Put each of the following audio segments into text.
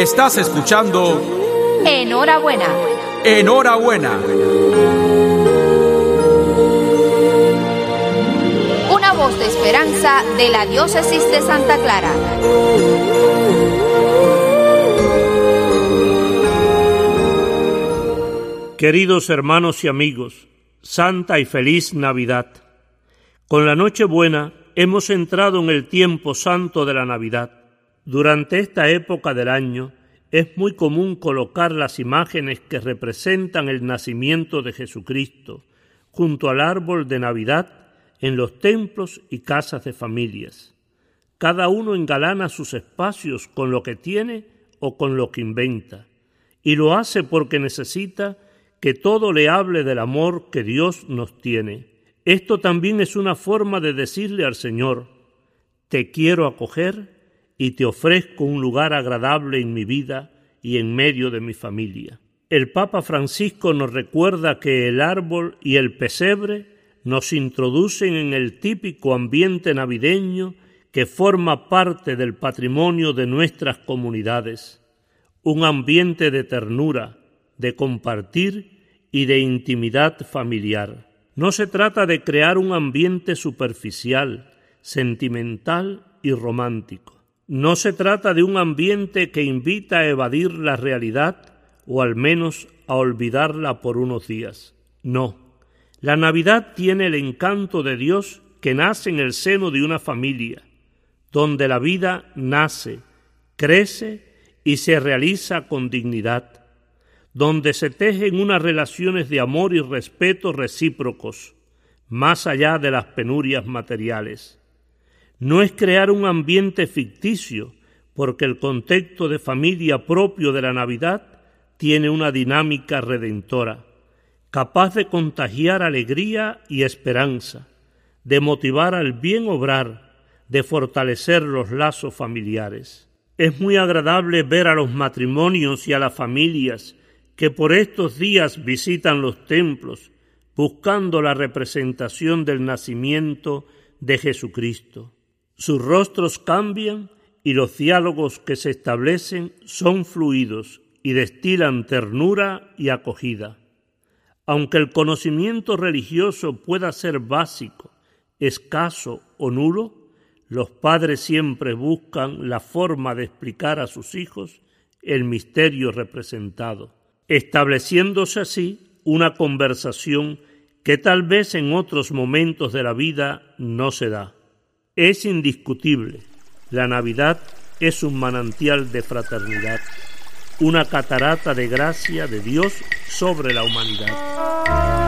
Estás escuchando Enhorabuena. Enhorabuena. Una voz de esperanza de la diócesis de Santa Clara. Queridos hermanos y amigos, Santa y feliz Navidad. Con la Nochebuena hemos entrado en el tiempo santo de la Navidad. Durante esta época del año es muy común colocar las imágenes que representan el nacimiento de Jesucristo junto al árbol de Navidad en los templos y casas de familias. Cada uno engalana sus espacios con lo que tiene o con lo que inventa, y lo hace porque necesita que todo le hable del amor que Dios nos tiene. Esto también es una forma de decirle al Señor, te quiero acoger y te ofrezco un lugar agradable en mi vida y en medio de mi familia. El Papa Francisco nos recuerda que el árbol y el pesebre nos introducen en el típico ambiente navideño que forma parte del patrimonio de nuestras comunidades, un ambiente de ternura, de compartir y de intimidad familiar. No se trata de crear un ambiente superficial, sentimental y romántico. No se trata de un ambiente que invita a evadir la realidad o al menos a olvidarla por unos días. No. La Navidad tiene el encanto de Dios que nace en el seno de una familia, donde la vida nace, crece y se realiza con dignidad, donde se tejen unas relaciones de amor y respeto recíprocos, más allá de las penurias materiales no es crear un ambiente ficticio, porque el contexto de familia propio de la Navidad tiene una dinámica redentora, capaz de contagiar alegría y esperanza, de motivar al bien obrar, de fortalecer los lazos familiares. Es muy agradable ver a los matrimonios y a las familias que por estos días visitan los templos buscando la representación del nacimiento de Jesucristo. Sus rostros cambian y los diálogos que se establecen son fluidos y destilan ternura y acogida. Aunque el conocimiento religioso pueda ser básico, escaso o nulo, los padres siempre buscan la forma de explicar a sus hijos el misterio representado, estableciéndose así una conversación que tal vez en otros momentos de la vida no se da. Es indiscutible, la Navidad es un manantial de fraternidad, una catarata de gracia de Dios sobre la humanidad.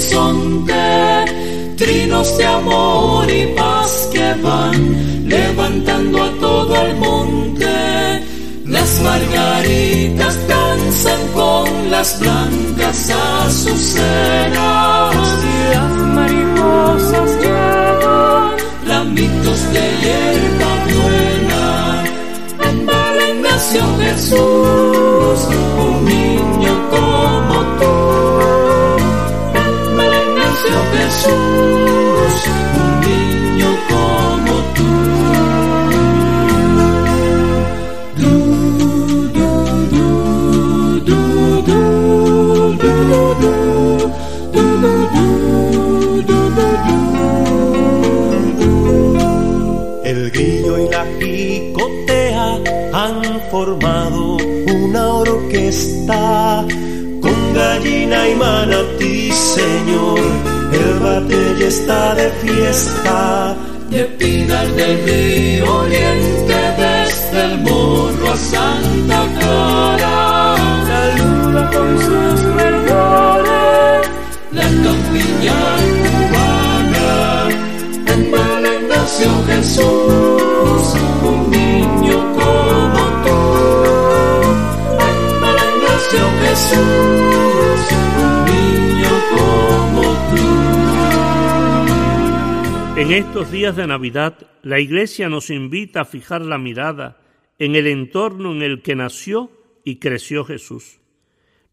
El sinsonte, trinos de amor y paz que van levantando a todo el monte. Las margaritas danzan con las blancas azucenas las mariposas llevan ramitos de hierba buena. En Jesús un niño como tú. El y la han formado una orquesta con gallina y manatí, Señor. Está de fiesta. De Pinar del Río Oriente, desde el Morro a Santa En estos días de Navidad, la Iglesia nos invita a fijar la mirada en el entorno en el que nació y creció Jesús,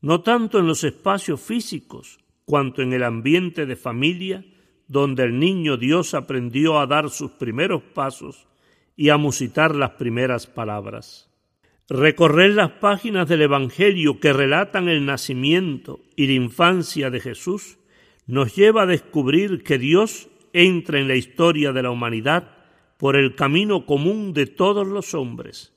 no tanto en los espacios físicos, cuanto en el ambiente de familia donde el niño Dios aprendió a dar sus primeros pasos y a musitar las primeras palabras. Recorrer las páginas del Evangelio que relatan el nacimiento y la infancia de Jesús nos lleva a descubrir que Dios entra en la historia de la humanidad por el camino común de todos los hombres,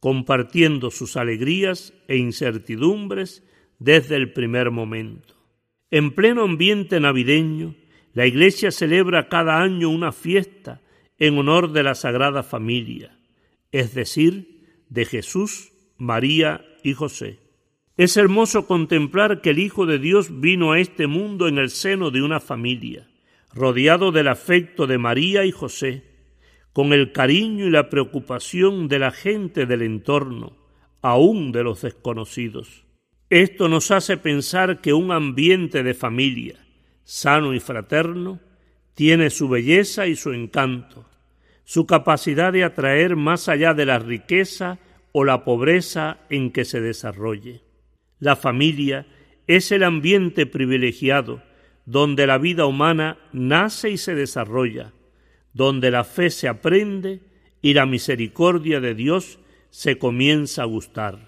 compartiendo sus alegrías e incertidumbres desde el primer momento. En pleno ambiente navideño, la Iglesia celebra cada año una fiesta en honor de la Sagrada Familia, es decir, de Jesús, María y José. Es hermoso contemplar que el Hijo de Dios vino a este mundo en el seno de una familia rodeado del afecto de María y José, con el cariño y la preocupación de la gente del entorno, aun de los desconocidos. Esto nos hace pensar que un ambiente de familia, sano y fraterno, tiene su belleza y su encanto, su capacidad de atraer más allá de la riqueza o la pobreza en que se desarrolle. La familia es el ambiente privilegiado donde la vida humana nace y se desarrolla, donde la fe se aprende y la misericordia de Dios se comienza a gustar.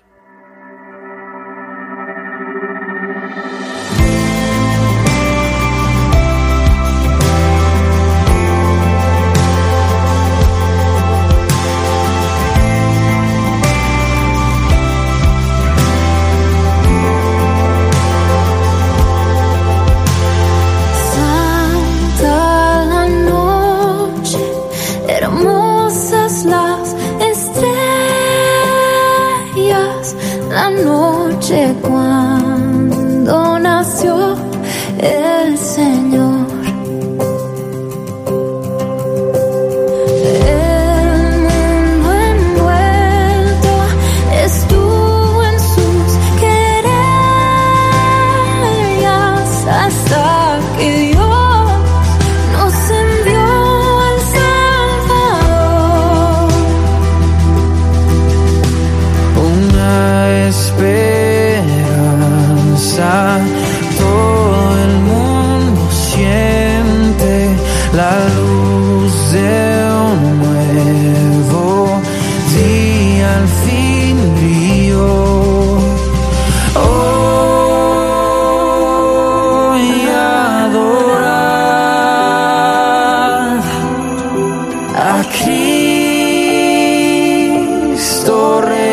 Cristo Rey.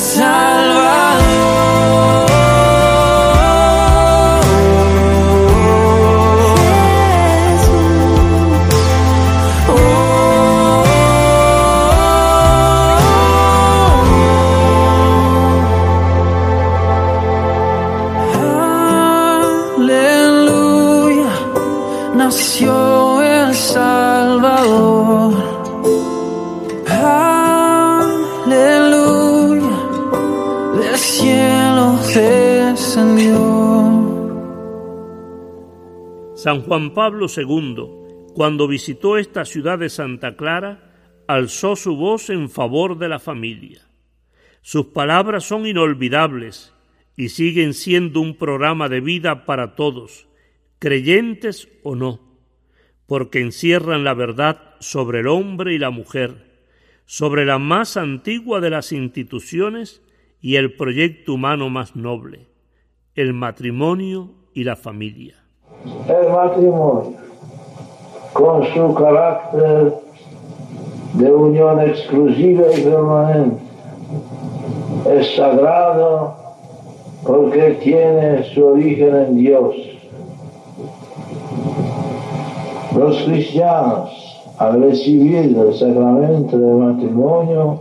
Time. Juan Pablo II, cuando visitó esta ciudad de Santa Clara, alzó su voz en favor de la familia. Sus palabras son inolvidables y siguen siendo un programa de vida para todos, creyentes o no, porque encierran la verdad sobre el hombre y la mujer, sobre la más antigua de las instituciones y el proyecto humano más noble, el matrimonio y la familia. El matrimonio, con su carácter de unión exclusiva y permanente, es sagrado porque tiene su origen en Dios. Los cristianos, al recibir el sacramento del matrimonio,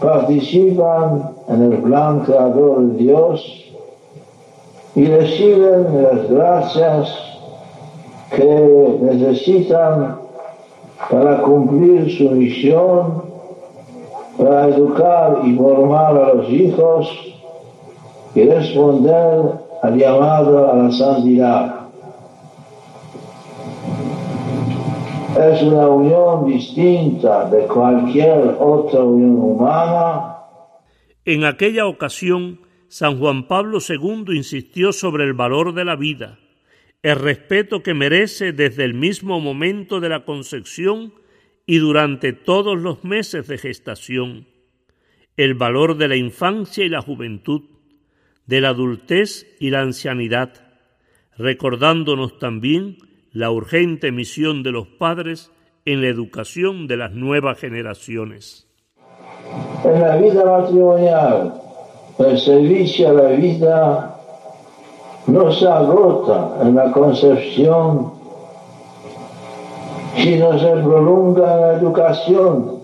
participan en el plan creador de Dios y reciben las gracias que necesitan para cumplir su misión, para educar y formar a los hijos y responder al llamado a la santidad. Es una unión distinta de cualquier otra unión humana. En aquella ocasión, San Juan Pablo II insistió sobre el valor de la vida, el respeto que merece desde el mismo momento de la concepción y durante todos los meses de gestación, el valor de la infancia y la juventud, de la adultez y la ancianidad, recordándonos también la urgente misión de los padres en la educación de las nuevas generaciones. En la matrimonial el servicio a la vida no se agota en la concepción, sino se prolonga en la educación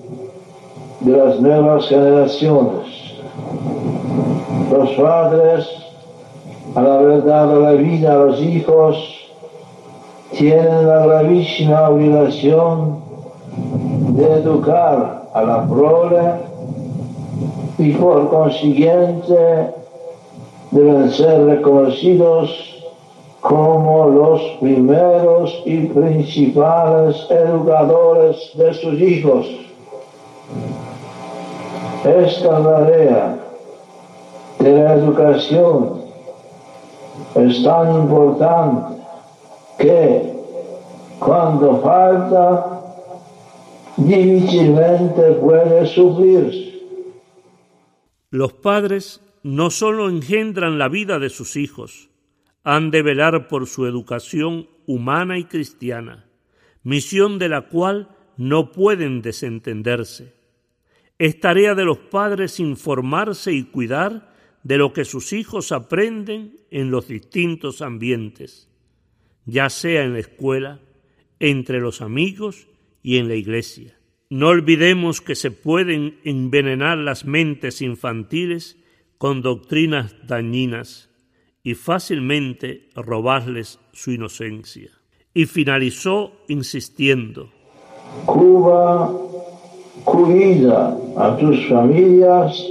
de las nuevas generaciones. Los padres, al haber dado la vida a los hijos, tienen la gravísima obligación de educar a la prole y por consiguiente deben ser reconocidos como los primeros y principales educadores de sus hijos. Esta tarea de la educación es tan importante que cuando falta difícilmente puede suplirse. Los padres no sólo engendran la vida de sus hijos, han de velar por su educación humana y cristiana, misión de la cual no pueden desentenderse. Es tarea de los padres informarse y cuidar de lo que sus hijos aprenden en los distintos ambientes, ya sea en la escuela, entre los amigos y en la iglesia. No olvidemos que se pueden envenenar las mentes infantiles con doctrinas dañinas y fácilmente robarles su inocencia. Y finalizó insistiendo. Cuba, cuida a tus familias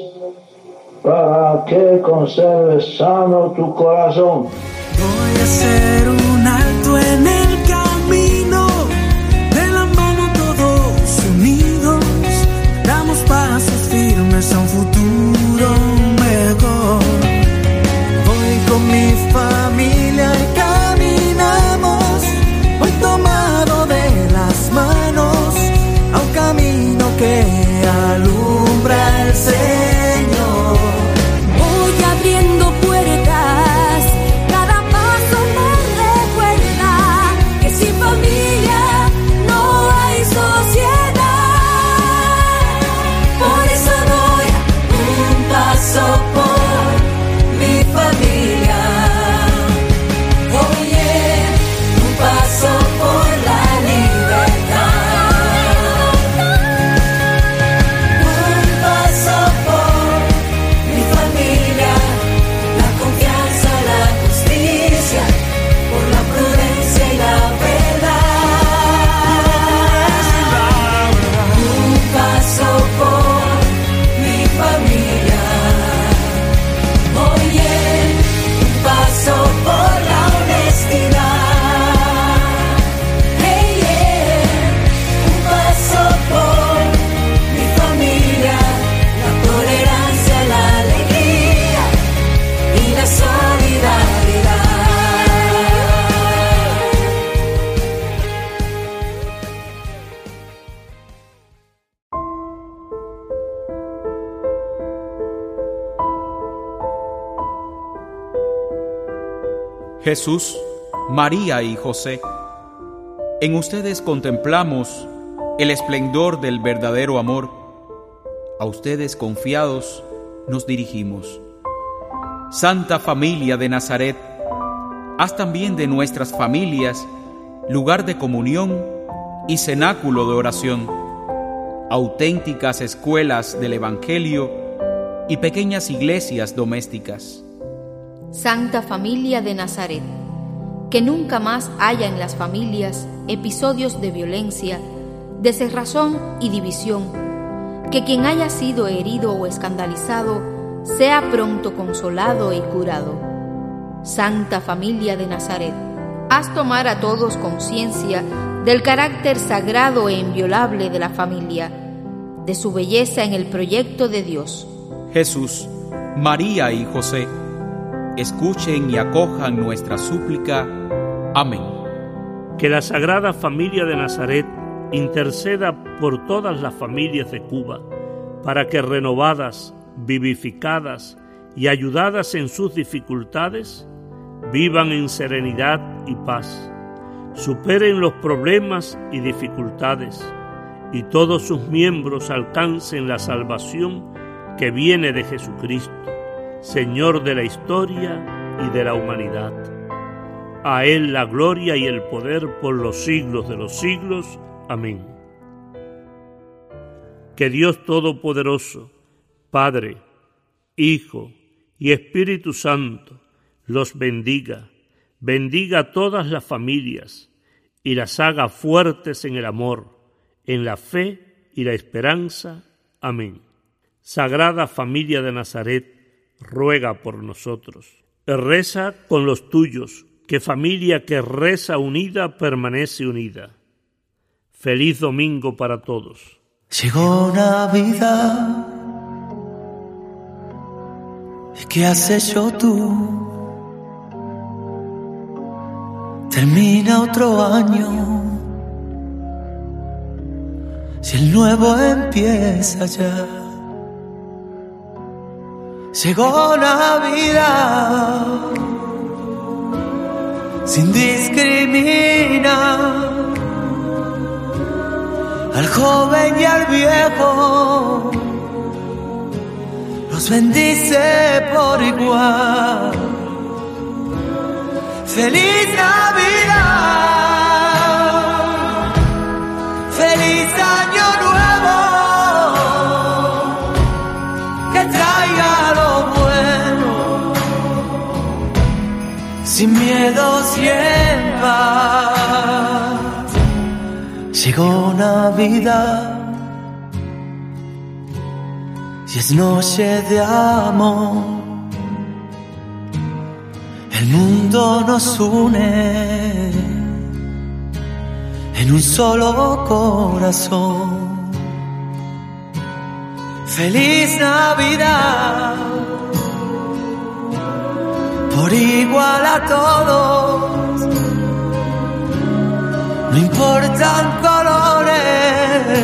para que conserves sano tu corazón. Voy a hacer Jesús, María y José. En ustedes contemplamos el esplendor del verdadero amor. A ustedes confiados nos dirigimos. Santa Familia de Nazaret, haz también de nuestras familias lugar de comunión y cenáculo de oración, auténticas escuelas del Evangelio y pequeñas iglesias domésticas. Santa Familia de Nazaret, que nunca más haya en las familias episodios de violencia, de cerrazón y división, que quien haya sido herido o escandalizado sea pronto consolado y curado. Santa Familia de Nazaret, haz tomar a todos conciencia del carácter sagrado e inviolable de la familia, de su belleza en el proyecto de Dios. Jesús, María y José, escuchen y acojan nuestra súplica. Amén. Que la Sagrada Familia de Nazaret interceda por todas las familias de Cuba, para que renovadas, vivificadas y ayudadas en sus dificultades, vivan en serenidad y paz, superen los problemas y dificultades, y todos sus miembros alcancen la salvación que viene de Jesucristo Señor de la historia y de la humanidad. A Él la gloria y el poder por los siglos de los siglos. Amén. Que Dios Todopoderoso, Padre, Hijo y Espíritu Santo, los bendiga, bendiga a todas las familias y las haga fuertes en el amor, en la fe y la esperanza. Amén. Sagrada Familia de Nazaret, ruega por nosotros. Reza con los tuyos, que familia que reza unida permanece unida. Feliz domingo para todos. Llegó Navidad. ¿Y qué has hecho tú? Termina otro año. Si el nuevo empieza ya. Llegó Navidad sin discriminar al joven y al viejo, los bendice por igual. Feliz Navidad, sin en paz. Llegó Navidad y es noche de amor. El mundo nos une en un solo corazón. Feliz Navidad, igual a todos, no importan colores,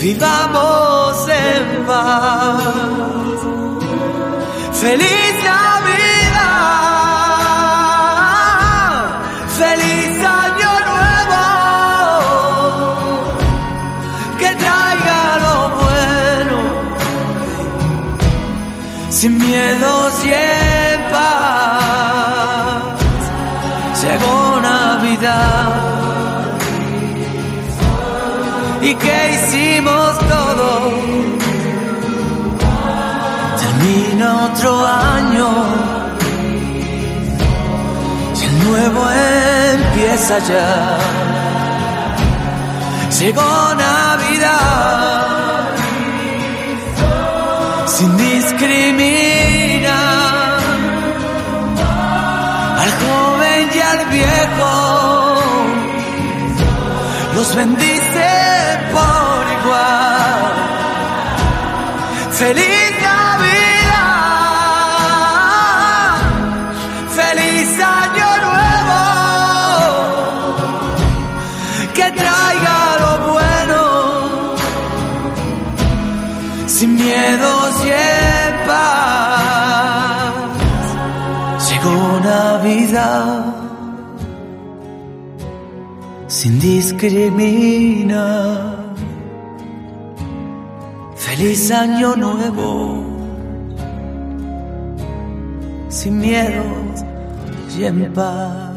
vivamos en paz. Feliz Navidad, sin en paz. Llegó Navidad. ¿Y qué hicimos todos? Termina otro año y el nuevo empieza ya. Llegó Navidad sin discriminar al joven y al viejo. Los bendice por igual. Feliz Navidad, feliz año nuevo, que traiga lo bueno, sin miedos sin discriminar. Feliz año nuevo, sin miedo y en paz.